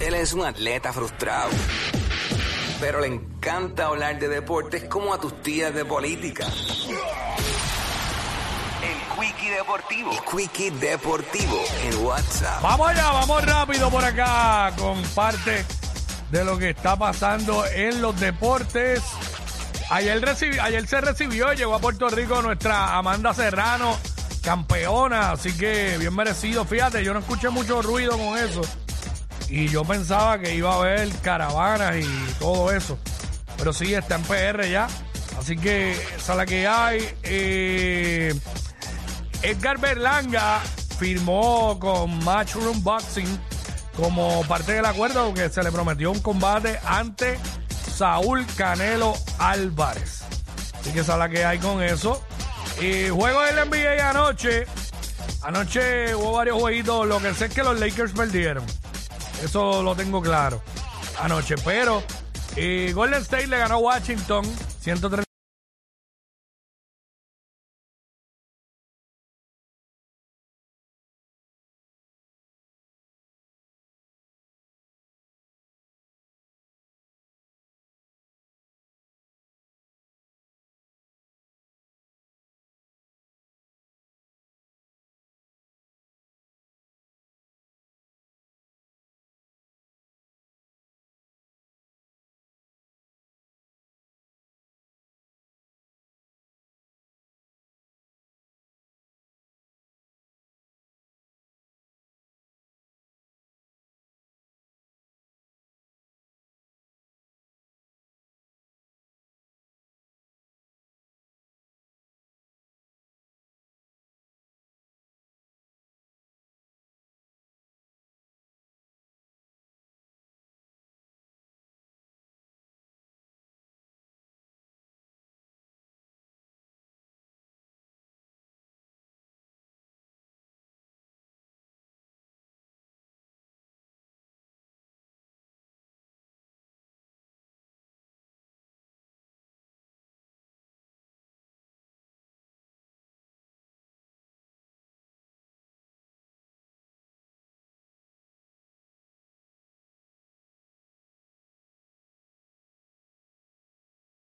Él es un atleta frustrado. Pero le encanta hablar de deportes como a tus tías de política. El Quickie Deportivo. El Quickie Deportivo en WhatsApp. Vamos allá, vamos rápido por acá con parte de lo que está pasando en los deportes. Ayer, ayer se recibió, llegó a Puerto Rico nuestra Amanda Serrano, campeona, así que bien merecido. Fíjate, yo no escuché mucho ruido con eso. Y yo pensaba que iba a haber caravanas y todo eso. Pero sí, está en PR ya. Así que esa es la que hay. Eh, Edgar Berlanga firmó con Matchroom Boxing como parte del acuerdo que se le prometió un combate ante Saúl Canelo Álvarez. Así que esa es la que hay con eso. Y juego del NBA anoche. Anoche hubo varios jueguitos. Lo que sé es que los Lakers perdieron. Eso lo tengo claro. Anoche. Pero eh, Golden State le ganó a Washington 130.